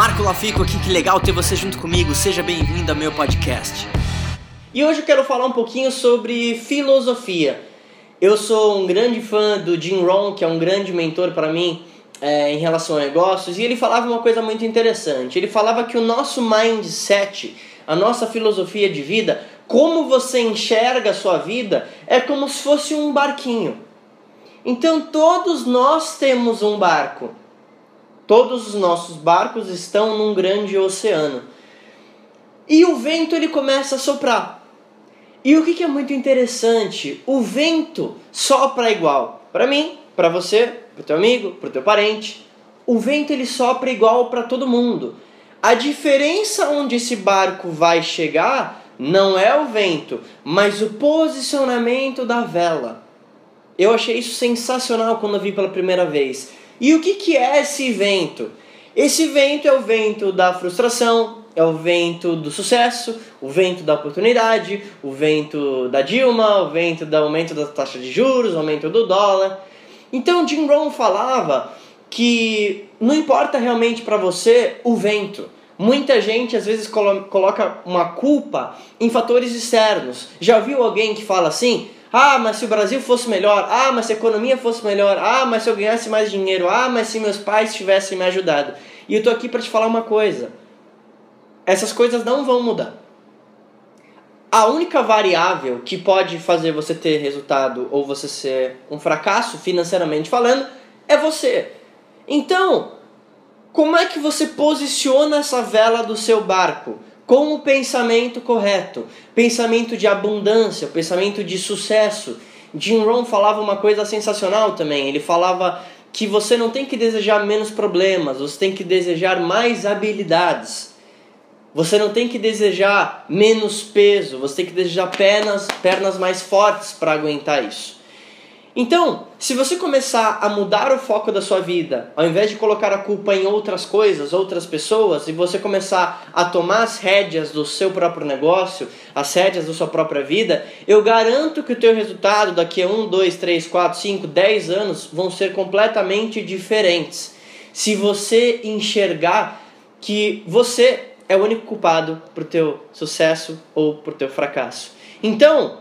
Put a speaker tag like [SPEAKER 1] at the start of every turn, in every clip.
[SPEAKER 1] Marco Lafico aqui, que legal ter você junto comigo. Seja bem-vindo ao meu podcast.
[SPEAKER 2] E hoje eu quero falar um pouquinho sobre filosofia. Eu sou um grande fã do Jim Rohn, que é um grande mentor para mim é, em relação a negócios, e ele falava uma coisa muito interessante. Ele falava que o nosso mindset, a nossa filosofia de vida, como você enxerga a sua vida, é como se fosse um barquinho. Então todos nós temos um barco. Todos os nossos barcos estão num grande oceano. E o vento ele começa a soprar. E o que, que é muito interessante? O vento sopra igual. Para mim, para você, para teu amigo, para teu parente. O vento ele sopra igual para todo mundo. A diferença onde esse barco vai chegar não é o vento, mas o posicionamento da vela. Eu achei isso sensacional quando eu vi pela primeira vez. E o que, que é esse vento? Esse vento é o vento da frustração, é o vento do sucesso, o vento da oportunidade, o vento da Dilma, o vento do aumento da taxa de juros, o aumento do dólar. Então Jim Rohn falava que não importa realmente para você o vento. Muita gente às vezes colo coloca uma culpa em fatores externos. Já viu alguém que fala assim? Ah, mas se o Brasil fosse melhor. Ah, mas se a economia fosse melhor. Ah, mas se eu ganhasse mais dinheiro. Ah, mas se meus pais tivessem me ajudado. E eu tô aqui para te falar uma coisa. Essas coisas não vão mudar. A única variável que pode fazer você ter resultado ou você ser um fracasso financeiramente falando é você. Então, como é que você posiciona essa vela do seu barco? Com o pensamento correto, pensamento de abundância, pensamento de sucesso. Jim Rohn falava uma coisa sensacional também. Ele falava que você não tem que desejar menos problemas, você tem que desejar mais habilidades. Você não tem que desejar menos peso, você tem que desejar pernas, pernas mais fortes para aguentar isso. Então, se você começar a mudar o foco da sua vida, ao invés de colocar a culpa em outras coisas, outras pessoas, e você começar a tomar as rédeas do seu próprio negócio, as rédeas da sua própria vida, eu garanto que o teu resultado daqui a 1, 2, 3, 4, 5, 10 anos vão ser completamente diferentes. Se você enxergar que você é o único culpado para o teu sucesso ou para o teu fracasso. Então,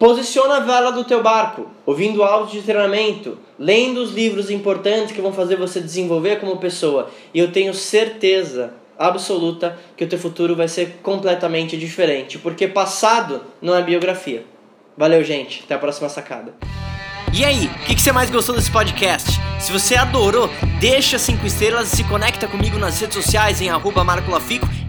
[SPEAKER 2] Posiciona a vela do teu barco, ouvindo áudios de treinamento, lendo os livros importantes que vão fazer você desenvolver como pessoa. E eu tenho certeza absoluta que o teu futuro vai ser completamente diferente, porque passado não é biografia. Valeu, gente. Até a próxima sacada.
[SPEAKER 1] E aí, o que, que, você mais gostou desse podcast? Se você adorou, deixa 5 estrelas e se conecta comigo nas redes sociais em arroba Marco Lafico